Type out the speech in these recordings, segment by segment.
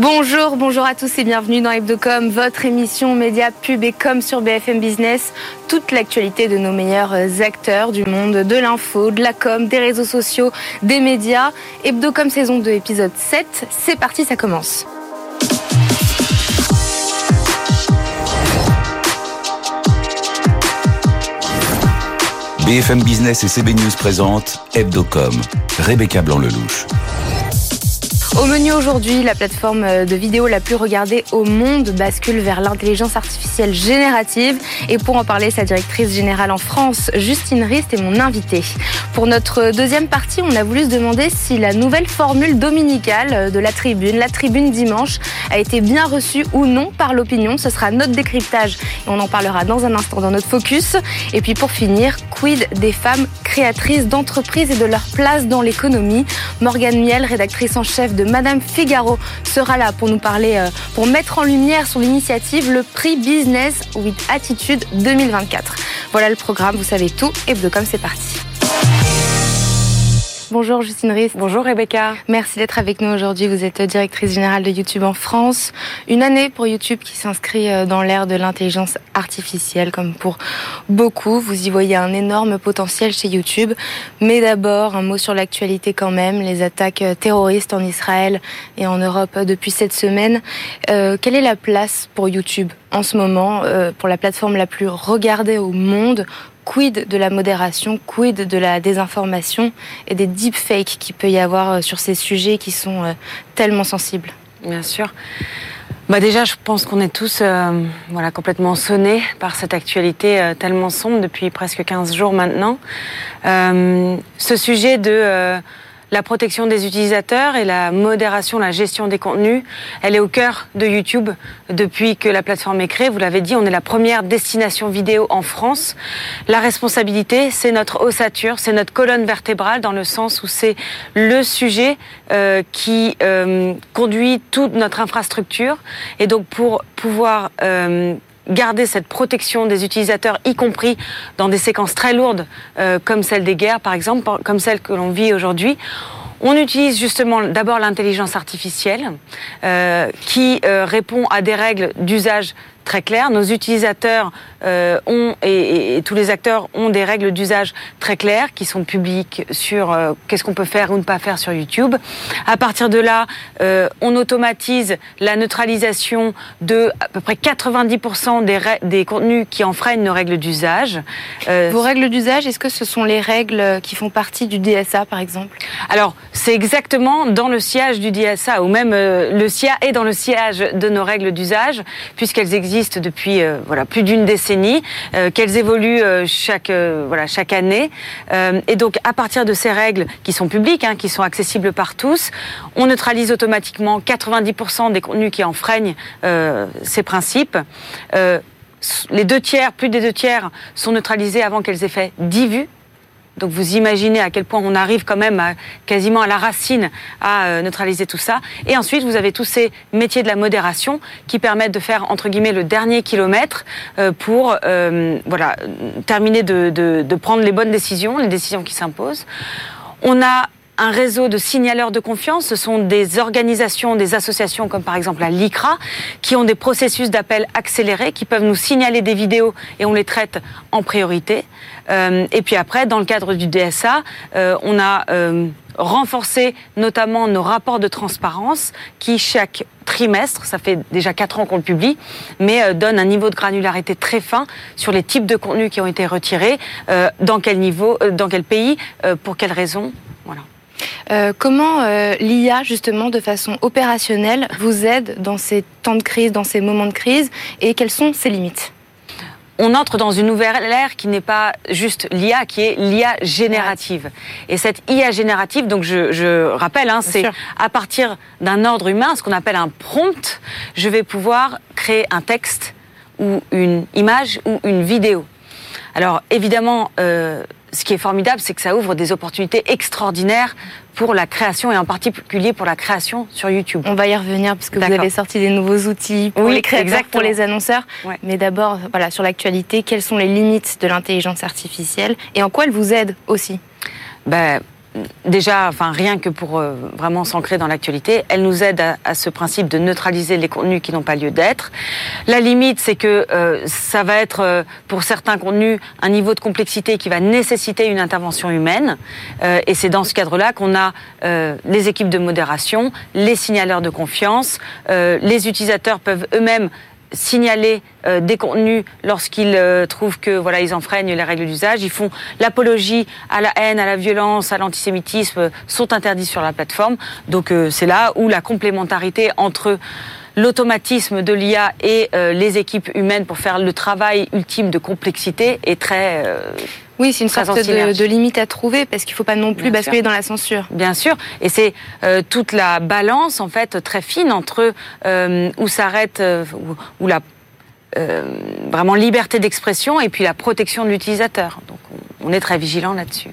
Bonjour, bonjour à tous et bienvenue dans Hebdocom, votre émission média, pub et com sur BFM Business. Toute l'actualité de nos meilleurs acteurs du monde de l'info, de la com, des réseaux sociaux, des médias. Hebdocom saison 2, épisode 7. C'est parti, ça commence. BFM Business et CB News présentent Hebdocom. Rebecca Blanc-Lelouch. Au menu aujourd'hui, la plateforme de vidéo la plus regardée au monde bascule vers l'intelligence artificielle générative. Et pour en parler, sa directrice générale en France, Justine Rist, est mon invitée. Pour notre deuxième partie, on a voulu se demander si la nouvelle formule dominicale de la tribune, la tribune dimanche, a été bien reçue ou non par l'opinion. Ce sera notre décryptage et on en parlera dans un instant dans notre focus. Et puis pour finir, quid des femmes créatrices d'entreprises et de leur place dans l'économie? Morgane Miel, rédactrice en chef de Madame Figaro sera là pour nous parler, euh, pour mettre en lumière son initiative, le prix Business with Attitude 2024. Voilà le programme, vous savez tout. Et comme c'est parti. Bonjour Justine Rist. Bonjour Rebecca. Merci d'être avec nous aujourd'hui. Vous êtes directrice générale de YouTube en France. Une année pour YouTube qui s'inscrit euh, dans l'ère de l'intelligence artificielle comme pour beaucoup. Vous y voyez un énorme potentiel chez YouTube. Mais d'abord, un mot sur l'actualité quand même. Les attaques terroristes en Israël et en Europe depuis cette semaine. Euh, quelle est la place pour YouTube en ce moment, euh, pour la plateforme la plus regardée au monde quid de la modération, quid de la désinformation et des deepfakes qu'il peut y avoir euh, sur ces sujets qui sont euh, tellement sensibles? Bien sûr. Bah déjà, je pense qu'on est tous euh, voilà, complètement sonnés par cette actualité tellement sombre depuis presque 15 jours maintenant. ce sujet de la protection des utilisateurs et la modération, la gestion des contenus, elle est au cœur de YouTube depuis que la plateforme est créée. Vous l'avez dit, on est la première destination vidéo en France. La responsabilité, c'est notre ossature, c'est notre colonne vertébrale dans le sens où c'est le sujet euh, qui euh, conduit toute notre infrastructure. Et donc pour pouvoir euh, garder cette protection des utilisateurs, y compris dans des séquences très lourdes euh, comme celle des guerres, par exemple, comme celle que l'on vit aujourd'hui. On utilise justement d'abord l'intelligence artificielle euh, qui euh, répond à des règles d'usage très clair. Nos utilisateurs euh, ont et, tous les acteurs ont des règles d'usage très claires qui sont publiques sur euh, qu'est-ce qu'on peut faire ou ne pas faire sur YouTube. À partir de là, euh, on automatise la neutralisation de à peu près 90% des, des contenus qui enfreignent nos règles d'usage. Vos règles d'usage, est-ce que ce sont les règles qui font partie du DSA, par exemple? Alors, c'est exactement dans le sillage du DSA, ou même le SIA est dans le sillage de nos règles d'usage, puisqu'elles existent depuis euh, plus d'une décennie, euh, qu'elles évoluent euh, chaque année. et donc à partir de ces règles qui sont publiques, hein, qui sont accessibles par tous, on neutralise automatiquement 90% des contenus qui enfreignent ces principes les deux tiers, plus des deux tiers, sont neutralisés avant qu'elles aient fait 10 vues. Donc vous imaginez à quel point on arrive quand même à, quasiment à la racine à euh, neutraliser tout ça. Et ensuite, vous avez tous ces métiers de la modération qui permettent de faire entre guillemets le dernier kilomètre euh, pour euh, voilà terminer de, de, de prendre les bonnes décisions, les décisions qui s'imposent. On a un réseau de signaleurs de confiance. Ce sont des organisations, des associations comme par exemple la LICRA, qui ont des processus d'appel accélérés, qui peuvent nous signaler des vidéos et on les traite en priorité. Euh, et puis après, dans le cadre du DSA, euh, on a euh, renforcé notamment nos rapports de transparence qui chaque trimestre, ça fait déjà quatre ans qu'on le publie, mais donne un niveau de granularité très fin sur les types de contenus qui ont été retirés, dans quel niveau, dans quel pays, pour quelles raisons. Euh, comment euh, l'IA, justement, de façon opérationnelle, vous aide dans ces temps de crise, dans ces moments de crise, et quelles sont ses limites? On entre dans une nouvelle ère qui n'est pas juste l'IA, qui est l'IA générative. Et cette IA générative, donc je, je rappelle, hein, c'est à partir d'un ordre humain, ce qu'on appelle un prompt, je vais pouvoir créer un texte ou une image ou une vidéo. Alors évidemment, euh, ce qui est formidable, c'est que ça ouvre des opportunités extraordinaires pour la création et en particulier pour la création sur YouTube. On va y revenir parce que vous avez sorti des nouveaux outils pour les créateurs, pour les annonceurs. Mais d'abord, voilà, sur l'actualité, quelles sont les limites de l'intelligence artificielle et en quoi elle vous aide aussi? Ben, déjà, enfin rien que pour euh, vraiment s'ancrer dans l'actualité, elle nous aide à, ce principe de neutraliser les contenus qui n'ont pas lieu d'être. La limite, c'est que euh, ça va être euh, pour certains contenus un niveau de complexité qui va nécessiter une intervention humaine, et c'est dans ce cadre-là qu'on a les équipes de modération, les signaleurs de confiance, les utilisateurs peuvent eux-mêmes signaler euh, des contenus lorsqu'ils euh, trouvent que voilà ils enfreignent les règles d'usage. Ils font l'apologie à la haine, à la violence, à l'antisémitisme, euh, sont interdits sur la plateforme. Donc c'est là où la complémentarité entre l'automatisme de l'IA et les équipes humaines pour faire le travail ultime de complexité est très oui, c'est une sorte de, limite à trouver parce qu'il ne faut pas non plus basculer dans la censure. Bien sûr, et c'est euh, toute la balance en fait très fine entre euh, où s'arrête euh, où, la vraiment liberté d'expression et puis la protection de l'utilisateur. Donc on est très vigilant là-dessus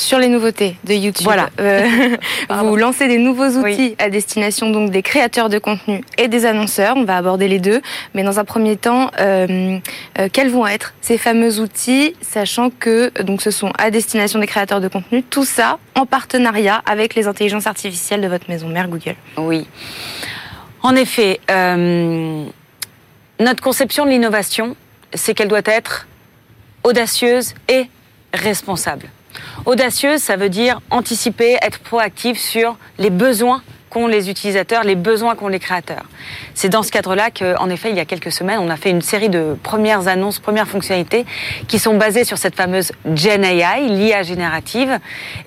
sur les nouveautés de YouTube. Voilà. Euh, vous lancez des nouveaux outils à destination donc des créateurs de contenu et des annonceurs. On va aborder les deux, mais dans un premier temps, euh, euh, quels vont être ces fameux outils, sachant que donc ce sont à destination des créateurs de contenu, tout ça en partenariat avec les intelligences artificielles de votre maison mère Google. Oui. En effet, notre conception de l'innovation, c'est qu'elle doit être audacieuse et responsable. Audacieuse, ça veut dire anticiper, être proactif sur les besoins qu'ont les utilisateurs, les besoins qu'ont les créateurs. C'est dans ce cadre-là qu'en effet, il y a quelques semaines, on a fait une série de premières annonces, premières fonctionnalités qui sont basées sur cette fameuse Gen AI, l'IA générative.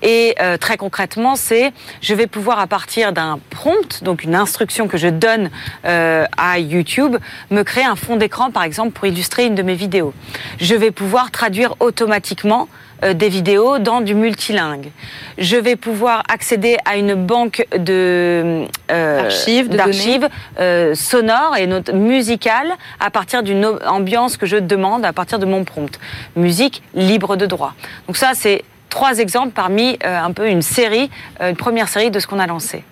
Et euh, très concrètement, c'est je vais pouvoir à partir d'un prompt, donc une instruction que je donne euh, à YouTube, me créer un fond d'écran, par exemple, pour illustrer une de mes vidéos. Je vais pouvoir traduire automatiquement des vidéos dans du multilingue. Je vais pouvoir accéder à une banque de euh, d'archives euh, sonores et musicales à partir d'une ambiance que je demande à partir de mon prompt. Musique libre de droit. Donc ça, c'est trois exemples parmi un peu une série, une première série de ce qu'on a lancé.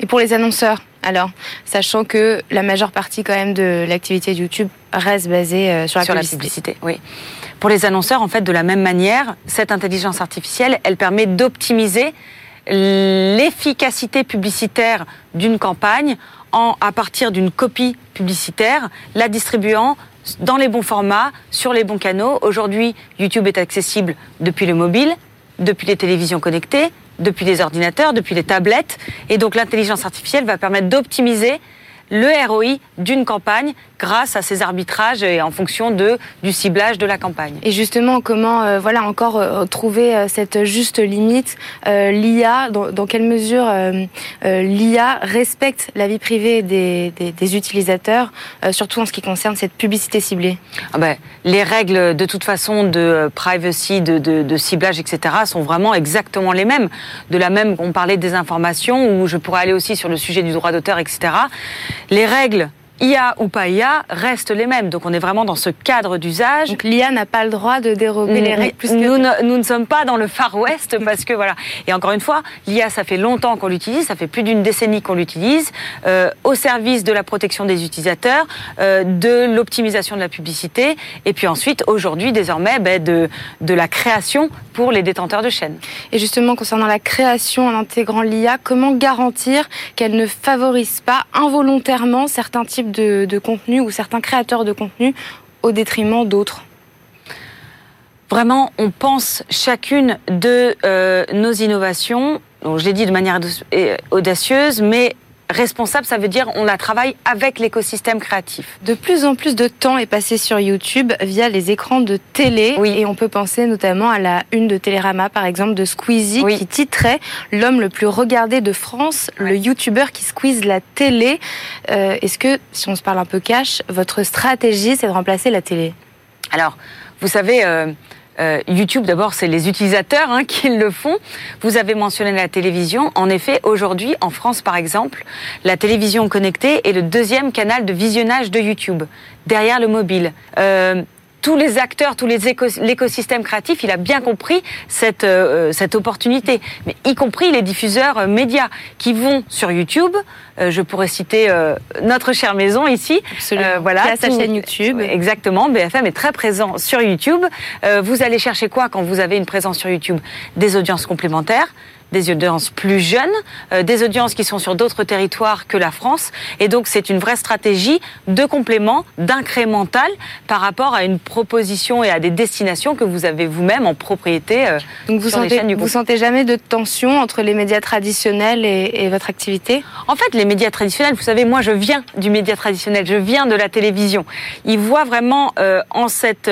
Et pour les annonceurs, alors, sachant que la majeure partie quand même de l'activité de YouTube reste basée sur la sur publicité. La publicité oui. Pour les annonceurs, en fait, de la même manière, cette intelligence artificielle, elle permet d'optimiser l'efficacité publicitaire d'une campagne en, à partir d'une copie publicitaire, la distribuant dans les bons formats, sur les bons canaux. Aujourd'hui, YouTube est accessible depuis le mobile, depuis les télévisions connectées, depuis les ordinateurs, depuis les tablettes. Et donc l'intelligence artificielle va permettre d'optimiser le ROI d'une campagne grâce à ces arbitrages et en fonction de, du ciblage de la campagne. Et justement, comment euh, voilà encore euh, trouver euh, cette juste limite L'IA, dans, quelle mesure l'IA respecte la vie privée des, des, utilisateurs, surtout en ce qui concerne cette publicité ciblée? Ah ben, Les règles de toute façon de privacy, de, de, de, ciblage, etc. sont vraiment exactement les mêmes. De la même qu'on parlait des informations, où je pourrais aller aussi sur le sujet du droit d'auteur, etc. Les règles IA ou pas IA restent les mêmes. Donc on est vraiment dans ce cadre d'usage. Donc l'IA n'a pas le droit de dérober les règles plus que... Nous ne, nous ne sommes pas dans le Far West parce que voilà. Et encore une fois, l'IA, ça fait longtemps qu'on l'utilise, ça fait plus d'une décennie qu'on l'utilise, euh, au service de la protection des utilisateurs, euh, de l'optimisation de la publicité, et puis ensuite, aujourd'hui, désormais, ben, de, de la création pour les détenteurs de chaînes. Et justement, concernant la création en intégrant l'IA, comment garantir qu'elle ne favorise pas involontairement certains types de, contenu ou certains créateurs de contenu au détriment d'autres Vraiment, on pense chacune de euh, nos innovations, je l'ai dit de manière audacieuse, mais responsable, ça veut dire on la travaille avec l'écosystème créatif. De plus en plus de temps est passé sur YouTube via les écrans de télé. Oui. Et on peut penser notamment à la une de Télérama, par exemple, de Squeezie, qui titrait L'homme le plus regardé de France, le YouTuber qui squeeze la télé. Euh, est-ce que, si on se parle un peu cash, votre stratégie, c'est de remplacer la télé? Alors, vous savez, euh, YouTube, d'abord, c'est les utilisateurs hein, qui le font. Vous avez mentionné la télévision. En effet, aujourd'hui, en France, par exemple, la télévision connectée est le deuxième canal de visionnage de YouTube, derrière le mobile. Euh, tous les acteurs, tous les l'écosystème créatif, il a bien compris cette euh, cette opportunité, mais y compris les diffuseurs euh, médias qui vont sur YouTube. Euh, je pourrais citer notre chère maison ici. Voilà, sa chaîne YouTube. Exactement. BFM est très présent sur YouTube. vous allez chercher quoi quand vous avez une présence sur YouTube? Des audiences complémentaires des audiences plus jeunes, euh, des audiences qui sont sur d'autres territoires que la France. Et donc, c'est une vraie stratégie de complément, d'incrémental par rapport à une proposition et à des destinations que vous avez vous-même en propriété. Euh, donc, vous sentez, vous sentez jamais de tension entre les médias traditionnels et, votre activité? En fait, les médias traditionnels, vous savez, moi, je viens du média traditionnel, je viens de la télévision. Ils voient vraiment euh, en cette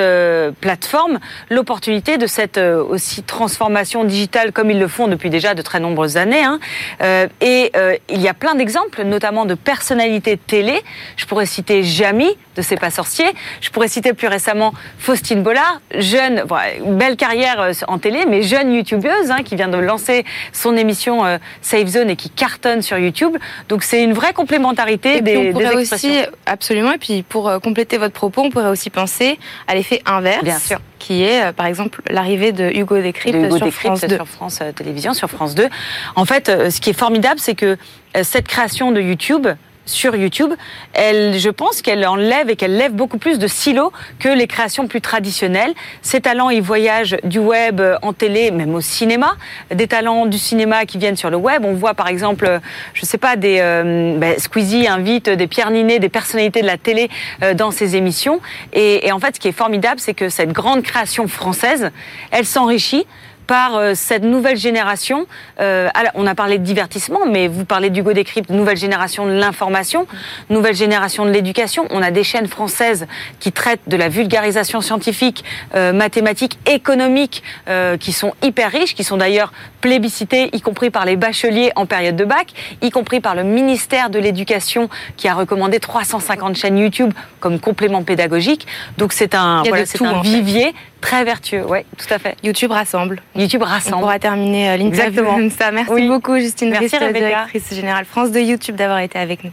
plateforme l'opportunité de cette aussi transformation digitale comme ils le font depuis déjà de très nombreuses années. Hein. Euh, et euh, il y a plein d'exemples, notamment de personnalités télé. Je pourrais citer Jamie de C'est pas sorcier. Je pourrais citer plus récemment Faustine Bollard, jeune, belle carrière euh, en télé, mais jeune youtubeuse hein, qui vient de lancer son émission Safe Zone et qui cartonne sur YouTube. Donc c'est une vraie complémentarité des, on des expressions. Aussi, absolument. Et puis pour compléter votre propos, on pourrait aussi penser à l'effet inverse. Bien sûr qui est par exemple l'arrivée de Hugo Décrypte sur, France sur France Télévisions, sur France 2. En fait, euh, ce qui est formidable, c'est que euh, cette création de YouTube, sur YouTube, elle, je pense qu'elle enlève et qu'elle lève beaucoup plus de silos que les créations plus traditionnelles. Ces talents, ils voyagent du web en télé, même au cinéma. Des talents du cinéma qui viennent sur le web. On voit par exemple, je sais pas, des euh, ben, Squeezie invite des Pierre Ninet, des personnalités de la télé euh, dans ses émissions. Et en fait, ce qui est formidable, c'est que cette grande création française, elle s'enrichit par euh, cette nouvelle génération. Euh, on a parlé de divertissement, mais vous parlez d'Hugo Décrypte, nouvelle génération de l'information, nouvelle génération de l'éducation. On a des chaînes françaises qui traitent de la vulgarisation scientifique, euh, mathématique, économique, euh, qui sont hyper riches, qui sont d'ailleurs plébiscitées, y compris par les bacheliers en période de bac, y compris par le ministère de l'Éducation qui a recommandé 350 chaînes YouTube comme complément pédagogique. Donc c'est un, voilà, c'est un vivier très vertueux. Oui, tout à fait. YouTube rassemble. YouTube rassemble. On pourra terminer euh, l'interview comme ça. Merci beaucoup, Justine Merci, directrice générale France de YouTube, d'avoir été avec nous.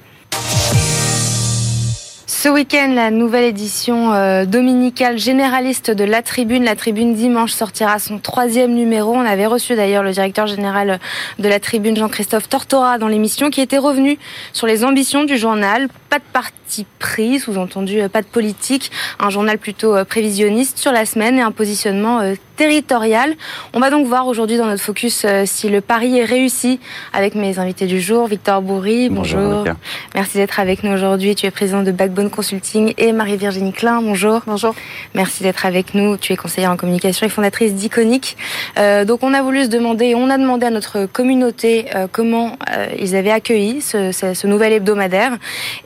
Ce week-end, la nouvelle édition euh, dominicale généraliste de La Tribune. La Tribune dimanche sortira son troisième numéro. On avait reçu d'ailleurs le directeur général de La Tribune, Jean-Christophe Tortora, dans l'émission, qui était revenu sur les ambitions du journal. Pas de parti pris, sous-entendu euh, pas de politique. Un journal plutôt euh, prévisionniste sur la semaine et un positionnement territorial. On va donc voir aujourd'hui dans notre focus si le pari est réussi avec mes invités du jour. Victor Bourri, bonjour. Merci d'être avec nous aujourd'hui. Tu es président de Backbone Consulting et Marie-Virginie Klein. Bonjour. Bonjour. Merci d'être avec nous. Tu es conseillère en communication et fondatrice d'Iconic. Euh, donc on a voulu se demander, on a demandé à notre communauté euh, comment euh, ils avaient accueilli ce, ce, ce, nouvel hebdomadaire.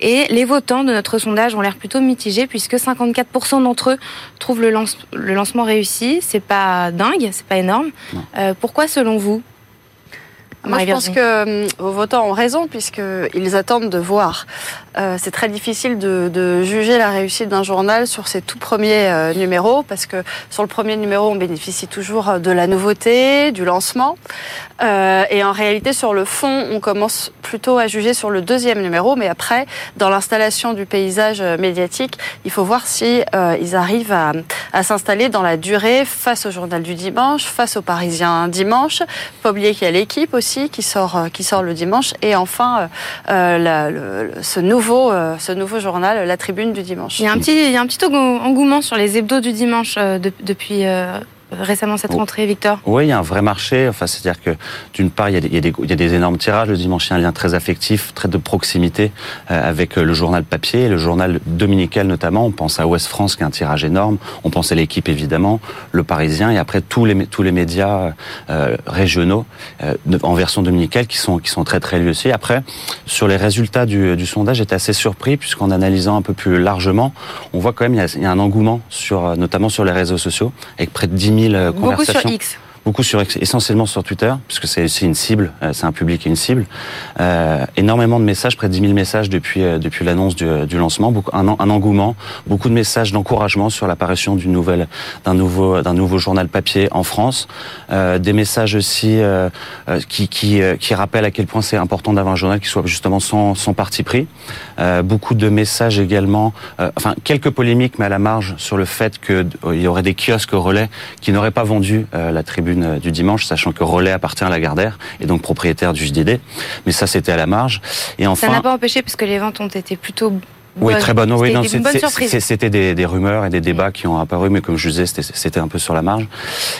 Et les votants de notre sondage ont l'air plutôt mitigés puisque 54% d'entre eux trouvent le, lance, le lancement réussi. C'est pas dingue, c'est pas énorme. Euh, pourquoi selon vous? Moi, je pense que vos votants ont raison puisqu'ils attendent de voir. Euh, c'est très difficile de, de, juger la réussite d'un journal sur ses tout premiers euh, numéros parce que sur le premier numéro, on bénéficie toujours de la nouveauté, du lancement. Euh, et en réalité, sur le fond, on commence plutôt à juger sur le deuxième numéro. Mais après, dans l'installation du paysage médiatique, il faut voir si euh, ils arrivent à, à s'installer dans la durée face au journal du dimanche, face aux Parisiens dimanche. Pas oublier qu'il y a l'équipe aussi qui sort euh, qui sort le dimanche et enfin euh, la, le, ce nouveau euh, ce nouveau journal La Tribune du dimanche. Il y a un petit il y a un petit engouement sur les hebdos du dimanche de, depuis récemment cette rentrée, Victor? Oui, il y a un vrai marché. Enfin, c'est-à-dire que d'une part, il y, a des, il, y a énormes tirages. Le dimanche, il y a un lien très affectif, très de proximité euh, avec le journal papier, le journal dominical notamment. On pense à Ouest France qui a un tirage énorme. On pense à l'équipe évidemment, le Parisien et après tous les tous les médias euh, régionaux euh, en version dominicale qui sont qui sont très très liés aussi. Après, sur les résultats du, du sondage, j'étais assez surpris puisqu'en analysant un peu plus largement, on voit quand même il y a, il y a un engouement sur notamment sur les réseaux sociaux avec près de 10 000 Beaucoup sur X. beaucoup sur essentiellement sur Twitter, puisque c'est aussi une cible, c'est un public et une cible. énormément de messages, près de 10 000 messages depuis depuis l'annonce du, du, lancement, beaucoup, un, un, engouement, beaucoup de messages d'encouragement sur l'apparition d'une nouvelle d'un nouveau d'un nouveau journal papier en France, des messages aussi qui qui, qui rappellent à quel point c'est important d'avoir un journal qui soit justement sans, sans parti pris. beaucoup de messages également, enfin quelques polémiques, mais à la marge sur le fait qu'il y aurait des kiosques relais qui n'auraient pas vendu euh, la tribune euh, du dimanche, sachant que Relais appartient à Lagardère et donc propriétaire du JDD. Mais ça, c'était à la marge. Et enfin, ça n'a pas empêché puisque les ventes ont été plutôt oui, très bonne. Oui, c'était des, des, rumeurs et des débats qui ont apparu, mais comme je disais, c'était un peu sur la marge.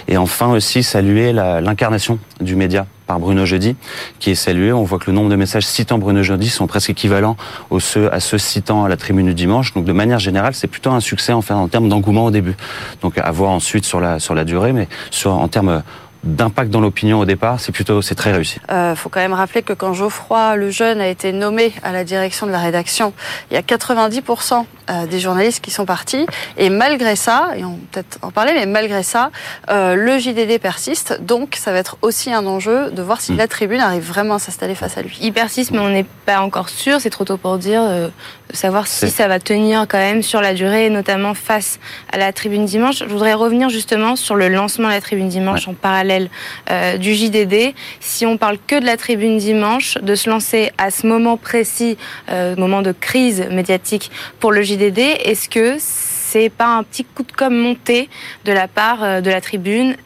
Et enfin aussi saluer l'incarnation du média par Bruno Jeudi, qui est salué. On voit que le nombre de messages citant Bruno Jeudi sont presque équivalents aux ceux, à ceux citant à la tribune du dimanche. Donc de manière générale, c'est plutôt un succès en, en termes d'engouement au début. Donc à voir ensuite sur la, sur la durée, mais sur, en termes d'impact dans l'opinion au départ, c'est plutôt c'est très réussi. Il euh, faut quand même rappeler que quand Geoffroy le jeune a été nommé à la direction de la rédaction, il y a 90% euh, des journalistes qui sont partis et malgré ça, et on peut-être en parler, mais malgré ça, euh, le JDD persiste. Donc ça va être aussi un enjeu de voir si mm. la tribune arrive vraiment à s'installer face à lui. Il persiste, mais on n'est pas encore sûr. C'est trop tôt pour dire savoir si ça va tenir quand même sur la durée, notamment face à la tribune dimanche. Je voudrais revenir justement sur le lancement de la tribune dimanche en parallèle euh, du JDD. Si on parle que de la tribune dimanche, de se lancer à ce moment précis, euh, moment de crise médiatique pour le JDD, est-ce que c'est pas un petit coup de com' monté de la part euh, de la tribune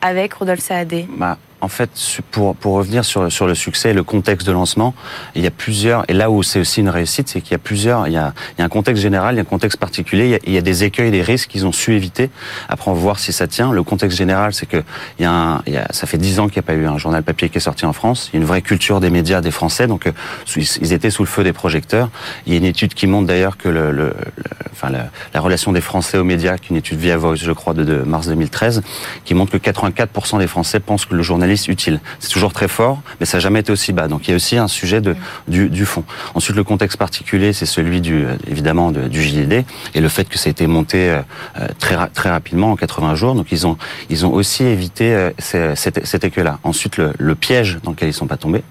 avec Rodolphe Saadé? Bah, en fait, pour, pour revenir sur, sur le succès et le contexte de lancement, il y a plusieurs, et là où c'est aussi une réussite, c'est qu'il y a plusieurs, il y a, il y a un contexte général, il y a un contexte particulier, il y a, des écueils, des risques qu'ils ont su éviter. Après, on va voir si ça tient. Le contexte général, c'est que il y a, ça fait dix ans qu'il n'y a pas eu un journal papier qui est sorti en France. Il y a une vraie culture des médias des Français, donc euh, ils étaient sous le feu des projecteurs. Il y a une étude qui montre d'ailleurs que le, enfin, la, la, relation des Français aux médias, qui est une étude via Voice, je crois, de, de mars 2013, qui montre que 84% des Français pensent que le utile. C'est toujours très fort, mais ça n'a jamais été aussi bas. Donc il y a aussi un sujet de, du, fond. Ensuite, le contexte particulier, c'est celui du, évidemment du JDD et le fait que ça a été monté euh, très, très rapidement en 80 jours. Donc ils ont, ils ont aussi évité euh, cet, cet écueil-là. Ensuite, le, piège dans lequel ils sont pas tombés.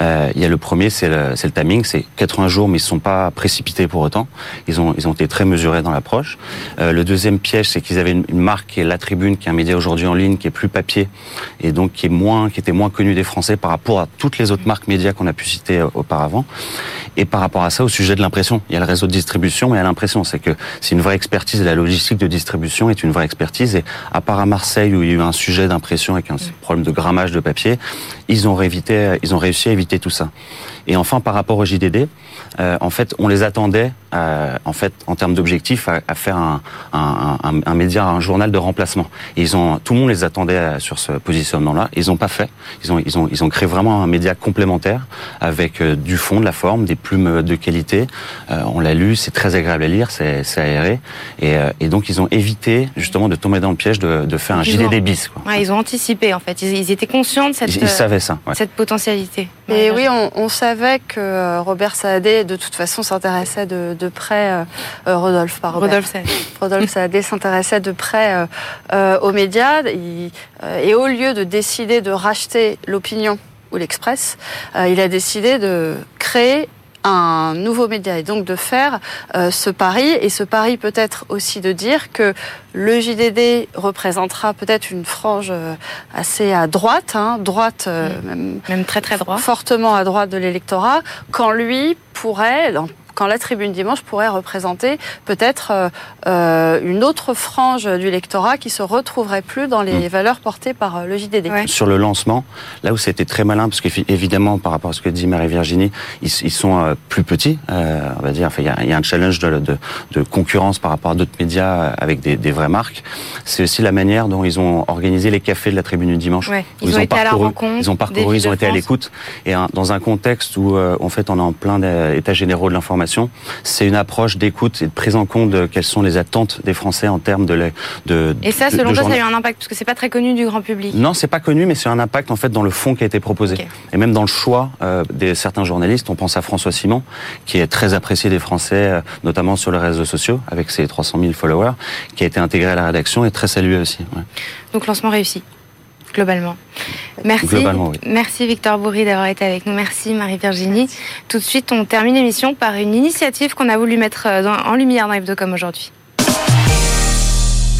Euh, il y a le premier, c'est le, le timing, c'est 80 jours, mais ils sont pas précipités pour autant. Ils ont, ils ont été très mesurés dans l'approche. Euh, le deuxième piège, c'est qu'ils avaient une, une marque qui est La Tribune, qui est un média aujourd'hui en ligne, qui est plus papier et donc qui est moins, qui était moins connu des Français par rapport à toutes les autres marques médias qu'on a pu citer euh, auparavant. Et par rapport à ça, au sujet de l'impression, il y a le réseau de distribution, mais il y a l'impression, c'est que c'est une vraie expertise. La logistique de distribution est une vraie expertise. Et à part à Marseille où il y a eu un sujet d'impression avec un problème de grammage de papier, ils ont évité, ils ont réussi à éviter tout ça. Et enfin, par rapport au JDD, euh, en fait, on les attendait, euh, en fait, en termes d'objectifs, à, à, faire un, un, un, un, média, un journal de remplacement. Et ils ont, tout le monde les attendait euh, sur ce positionnement-là. Ils n'ont pas fait. Ils ont, ils ont, ils ont créé vraiment un média complémentaire avec euh, du fond, de la forme, des plumes de qualité. Euh, on l'a lu, c'est très agréable à lire, c'est aéré. Et, euh, et, donc, ils ont évité justement de tomber dans le piège de, de faire un JDD bis. Quoi. Ouais, ils ont anticipé, en fait. Ils, ils étaient conscients de cette, ils, ils savaient ça, ouais. cette potentialité. Et oui, on, on savait que Robert Saadé, de toute façon, s'intéressait de, de, près, euh, euh Rodolphe, par Robert. Rodolphe Saadé. Rodolphe Saadé s'intéressait de près euh, aux médias. Il, et au lieu de décider de racheter l'opinion ou l'Express, il a décidé de créer un nouveau média et donc de faire euh, ce pari et ce pari peut-être aussi de dire que le JDD représentera peut-être une frange euh, assez à droite, hein, droite euh, même, même, très très droite, fortement à droite de l'électorat, quand lui pourrait, dans quand la tribune dimanche pourrait représenter peut-être euh, euh, une autre frange du lectorat qui se retrouverait plus dans les mmh. valeurs portées par euh, le JDD. Ouais. Sur le lancement, là où c'était très malin, parce qu'évidemment, par rapport à ce que dit Marie-Virginie, ils, ils, sont euh, plus petits, euh, on va dire. Enfin, il y, y, a un challenge de, de, de concurrence par rapport à d'autres médias avec des, des, vraies marques. C'est aussi la manière dont ils ont organisé les cafés de la tribune du dimanche. Ouais. Ils, ils, ont, été parcouru, à la rencontre. Ils ont parcouru, ils ont été à l'écoute. Et un, dans un contexte où, euh, en fait, on est en plein état généraux de l'information c'est une approche d'écoute et de prise en compte de quelles sont les attentes des Français en termes de... de et ça, selon toi, ça a eu un impact? Parce que c'est pas très connu du grand public. Non, c'est pas connu, mais c'est un impact en fait dans le fond qui a été proposé. Okay. Et même dans le choix euh, des certains journalistes. On pense à François Simon, qui est très apprécié des Français, euh, notamment sur les réseaux sociaux, avec ses 300 000 followers, qui a été intégré à la rédaction et très salué aussi. Ouais. Donc lancement réussi Globalement. Merci. Globalement, oui. Merci Victor Bourri d'avoir été avec nous. Merci Marie-Virginie. Tout de suite, on termine l'émission par une initiative qu'on a voulu mettre euh, en lumière dans Hebdocom aujourd'hui.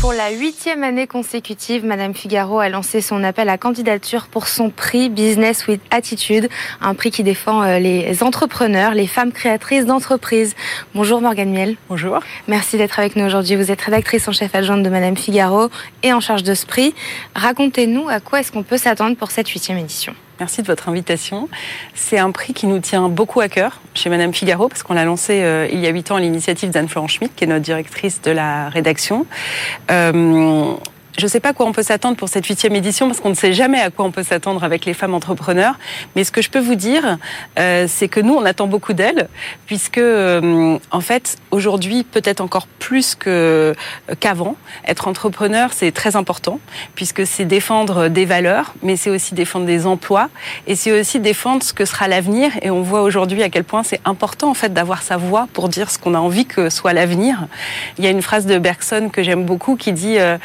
Pour la huitième année consécutive, Madame Figaro a lancé son appel à candidature pour son prix Business with Attitude, un prix qui défend euh, les entrepreneurs, les femmes créatrices d'entreprises. Bonjour Morgane Miel. Bonjour. Merci d'être avec nous aujourd'hui. Vous êtes rédactrice en chef adjointe de Madame Figaro et en charge de ce prix. Racontez-nous à quoi est-ce qu'on peut s'attendre pour cette huitième édition. Merci de votre invitation. C'est un prix qui nous tient beaucoup à cœur chez Madame Figaro parce qu'on l'a lancé euh, il y a huit ans à l'initiative d'Anne-Florence Schmitt, qui est notre directrice de la rédaction. Euh, je ne sais pas à quoi on peut s'attendre pour cette huitième édition parce qu'on ne sait jamais à quoi on peut s'attendre avec les femmes entrepreneurs. Mais ce que je peux vous dire, euh, c'est que nous, on attend beaucoup d'elles, puisque euh, en fait, aujourd'hui, peut-être encore plus que qu'avant, être entrepreneur, c'est très important, puisque c'est défendre des valeurs, mais c'est aussi défendre des emplois, et c'est aussi défendre ce que sera l'avenir. Et on voit aujourd'hui à quel point c'est important en fait d'avoir sa voix pour dire ce qu'on a envie que soit l'avenir. Il y a une phrase de Bergson que j'aime beaucoup qui dit euh,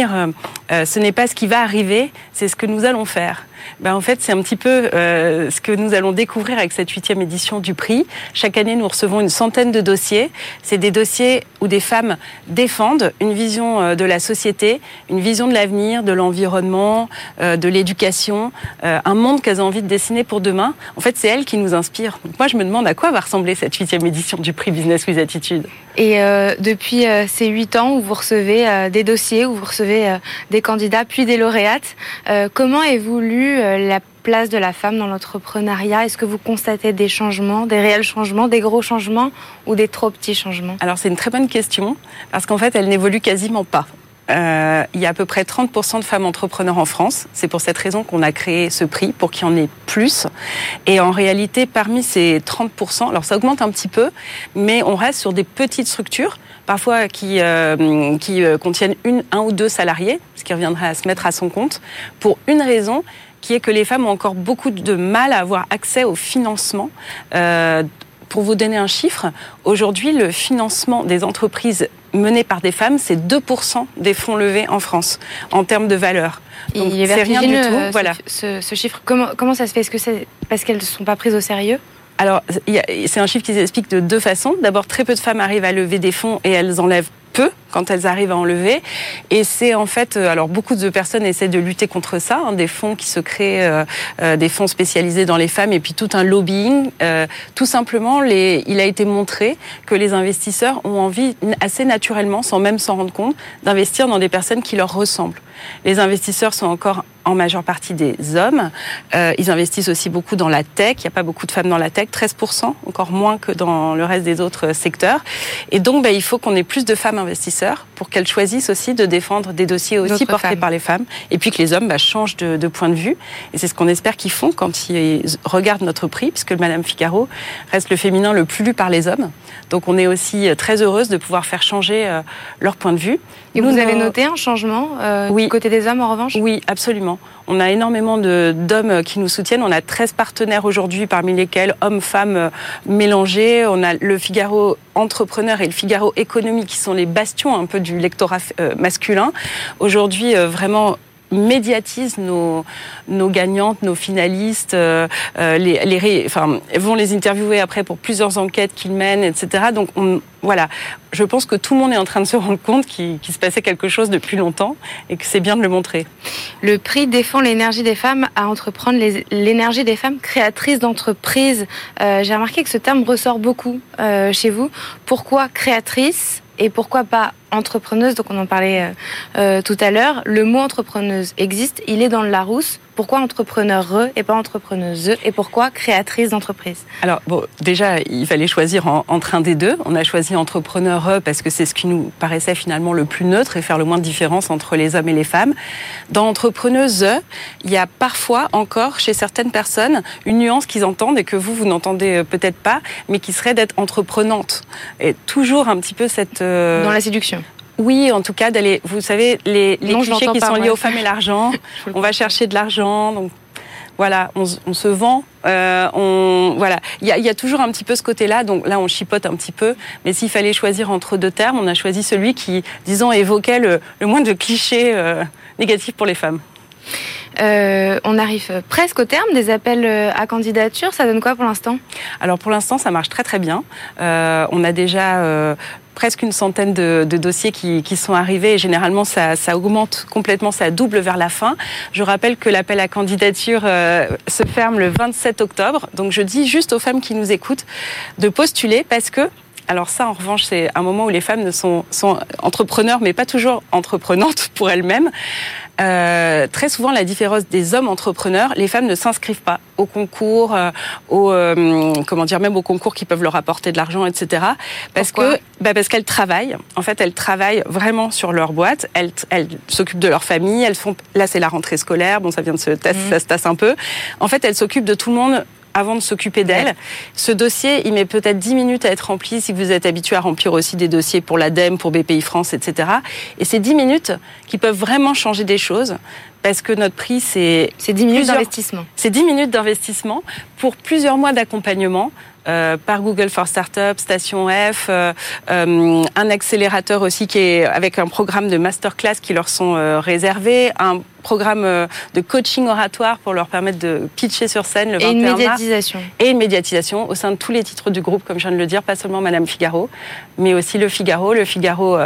euh, euh, ce n'est pas ce qui va arriver, c'est ce que nous allons faire ben, en fait, c'est un petit peu euh, ce que nous allons découvrir avec cette huitième édition du prix. Chaque année, nous recevons une centaine de dossiers. C'est des dossiers où des femmes défendent une vision euh, de la société, une vision de l'avenir, de l'environnement, euh, de l'éducation, un monde qu'elles ont envie de dessiner pour demain. En fait, c'est elles qui nous inspirent. Moi, je me demande à quoi va ressembler cette huitième édition du prix Business with Attitude. Et depuis ces huit ans où vous recevez des dossiers, où vous recevez des candidats, puis des lauréates, comment évolue euh, la place de la femme dans l'entrepreneuriat? Est-ce que vous constatez des changements, des réels changements, des gros changements ou des trop petits changements? Alors, c'est une très bonne question parce qu'en fait, elle n'évolue quasiment pas. Euh, il y a à peu près 30% de femmes entrepreneurs en France. C'est pour cette raison qu'on a créé ce prix, pour qu'il y en ait plus. Et en réalité, parmi ces 30%, alors ça augmente un petit peu, mais on reste sur des petites structures, parfois qui, euh, qui contiennent un ou deux salariés, ce qui reviendrait à se mettre à son compte, pour une raison qui est que les femmes ont encore beaucoup de mal à avoir accès au financement. Euh, pour vous donner un chiffre, aujourd'hui, le financement des entreprises menées par des femmes, c'est 2% des fonds levés en France en termes de valeur. Donc, Il est c'est rien du tout. euh, Voilà. ce, ce chiffre. Comment, comment ça se fait? Est-ce que c'est parce qu'elles ne sont pas prises au sérieux? Alors, c'est un chiffre qui s'explique de deux façons. D'abord, très peu de femmes arrivent à lever des fonds et elles enlèvent peu quand elles arrivent à enlever. Et c'est en fait, euh, alors beaucoup de personnes essaient de lutter contre ça, hein, des fonds qui se créent, euh, euh, des fonds spécialisés dans les femmes et puis tout un lobbying. Euh, tout simplement, les, il a été montré que les investisseurs ont envie assez naturellement, sans même s'en rendre compte, d'investir dans des personnes qui leur ressemblent. Les investisseurs sont encore en majeure partie des hommes. Euh, ils investissent aussi beaucoup dans la tech. Il n'y a pas beaucoup de femmes dans la tech, 13%, encore moins que dans le reste des autres secteurs. Et donc, bah, il faut qu'on ait plus de femmes investisseurs pour qu'elles choisissent aussi de défendre des dossiers aussi portés femmes. par les femmes. Et puis que les hommes bah, changent de, de point de vue. Et c'est ce qu'on espère qu'ils font quand ils regardent notre prix, puisque Madame Figaro reste le féminin le plus lu par les hommes. Donc, on est aussi euh, très heureuse de pouvoir faire changer euh, leur point de vue. Et Nous, vous avez noté un changement euh, Oui. du côté des hommes en revanche? Oui, absolument. On a énormément de- d'hommes qui nous soutiennent. On a 13 partenaires aujourd'hui, parmi lesquels hommes, femmes euh, mélangés. On a le Figaro entrepreneur et le Figaro économie qui sont les bastions un peu du lectorat euh, masculin. Aujourd'hui, euh, vraiment médiatisent nos, nos gagnantes, nos finalistes, euh, euh, vont les interviewer après pour plusieurs enquêtes qu'ils mènent, etc. Donc on, voilà, je pense que tout le monde est en train de se rendre compte qu'il se passait quelque chose depuis longtemps et que c'est bien de le montrer. Le prix défend l'énergie des femmes à entreprendre, l'énergie des femmes créatrices d'entreprises. Euh, J'ai remarqué que ce terme ressort beaucoup chez vous. Pourquoi créatrice et pourquoi pas entrepreneuse Donc on en parlait euh, euh, tout à l'heure. Le mot entrepreneuse existe, il est dans le Larousse. Pourquoi entrepreneur et pas entrepreneuse et pourquoi créatrice d'entreprise? Alors, bon, déjà, il fallait choisir en- entre un des deux. On a choisi entrepreneur E parce que c'est ce qui nous paraissait finalement le plus neutre et faire le moins de différence entre les hommes et les femmes. Dans entrepreneuse, E, il y a parfois encore chez certaines personnes une nuance qu'ils entendent et que vous, vous n'entendez euh, peut-être pas, mais qui serait d'être entreprenante. Et toujours un petit peu cette... euh, Dans la séduction. Oui, en tout cas, d'aller, vous savez, les, les Non, je clichés qui pas, sont liés ouais. aux femmes et l'argent. On va chercher de l'argent, donc voilà, on, se- on se vend. euh, on voilà, il y a, il y a toujours un petit peu ce côté-là. Donc là, on chipote un petit peu. Mais s'il fallait choisir entre deux termes, on a choisi celui qui, disons, évoquait le, le moins de clichés euh, négatifs pour les femmes. Euh, on arrive presque au terme des appels à candidature. Ça donne quoi pour l'instant? Alors pour l'instant, ça marche très très bien. Euh, on a déjà euh, presque une centaine de, dossiers qui, sont arrivés et généralement ça, augmente complètement, ça double vers la fin. Je rappelle que l'appel à candidature euh, se ferme le 27 octobre, donc je dis juste aux femmes qui nous écoutent de postuler parce que alors ça, en revanche, c'est un moment où les femmes sont, sont entrepreneurs, mais pas toujours entreprenantes pour elles-mêmes. Euh, très souvent, la différence des hommes entrepreneurs, les femmes ne s'inscrivent pas au concours, euh, au, euh, comment dire, même aux concours qui peuvent leur apporter de l'argent, etc. Parce que, bah parce qu'elles travaillent. En fait, elles travaillent vraiment sur leur boîte. Elles, elles s'occupent de leur famille. Elles font. Là, c'est la rentrée scolaire. Bon, ça vient de se mmh. ça se tasse un peu. En fait, elles s'occupent de tout le monde avant de s'occuper d'elle. Ce dossier, il met peut-être 10 minutes à être rempli si vous êtes habitué à remplir aussi des dossiers pour l'ADEME, pour BPI France, etc. Et c'est 10 minutes qui peuvent vraiment changer des choses parce que notre prix, c'est... C'est 10 minutes d'investissement. C'est 10 minutes d'investissement pour plusieurs mois d'accompagnement euh, par Google for Startups, Station F, euh, euh, un accélérateur aussi qui est avec un programme de masterclass qui leur sont réservés, un programme de coaching oratoire pour leur permettre de pitcher sur scène le 21 et une médiatisation. et une médiatisation au sein de tous les titres du groupe, comme je viens de le dire, pas seulement Madame Figaro, mais aussi le Figaro, le Figaro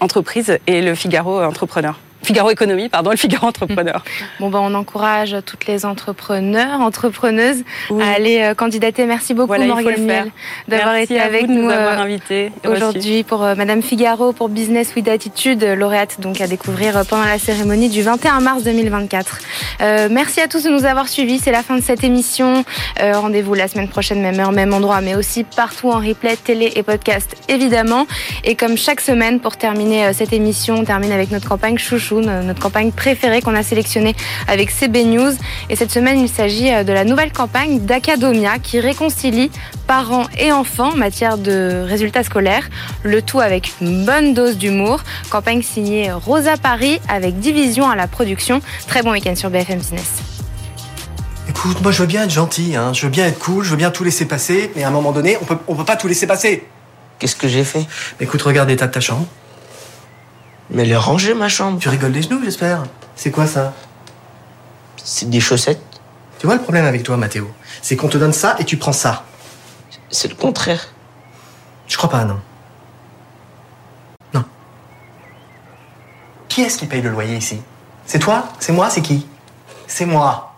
entreprise et le Figaro entrepreneur. Figaro Économie, pardon, le Figaro Entrepreneur. Bon, ben, on encourage toutes les entrepreneurs, entrepreneuses à aller euh, candidater. Merci beaucoup, voilà, Morgane d'avoir été avec nous, euh, aujourd'hui pour euh, Madame Figaro, pour Business with Attitude, lauréate donc à découvrir pendant la cérémonie du 21 mars 2024. merci à tous de nous avoir suivis. C'est la fin de cette émission. Rendez-vous la semaine prochaine, même heure, même endroit, mais aussi partout en replay, télé et podcast, évidemment. Et comme chaque semaine, pour terminer cette émission, on termine avec notre campagne Chouchou notre campagne préférée qu'on a sélectionnée avec CB News. Et cette semaine, il s'agit euh, de la nouvelle campagne d'Acadomia qui réconcilie parents et enfants en matière de résultats scolaires. Le tout avec une bonne dose d'humour. Campagne signée Rosa Paris avec division à la production. Très bon week-end sur BFM Business. Écoute, moi je veux bien être gentil, hein. je veux bien être cool, je veux bien tout laisser passer, mais à un moment donné, on peut, on peut pas tout laisser passer. Qu'est-ce que j'ai fait? Écoute, regarde l'état de ta chambre. Mais elle est rangée, ma chambre. Tu rigoles des genoux, j'espère. C'est quoi ça? C'est des chaussettes. Tu vois le problème avec toi, Mathéo? C'est qu'on te donne ça et tu prends ça. C'est le contraire. Je crois pas, non. Non. Qui est-ce qui paye le loyer ici? C'est toi? C'est moi? C'est qui? C'est moi.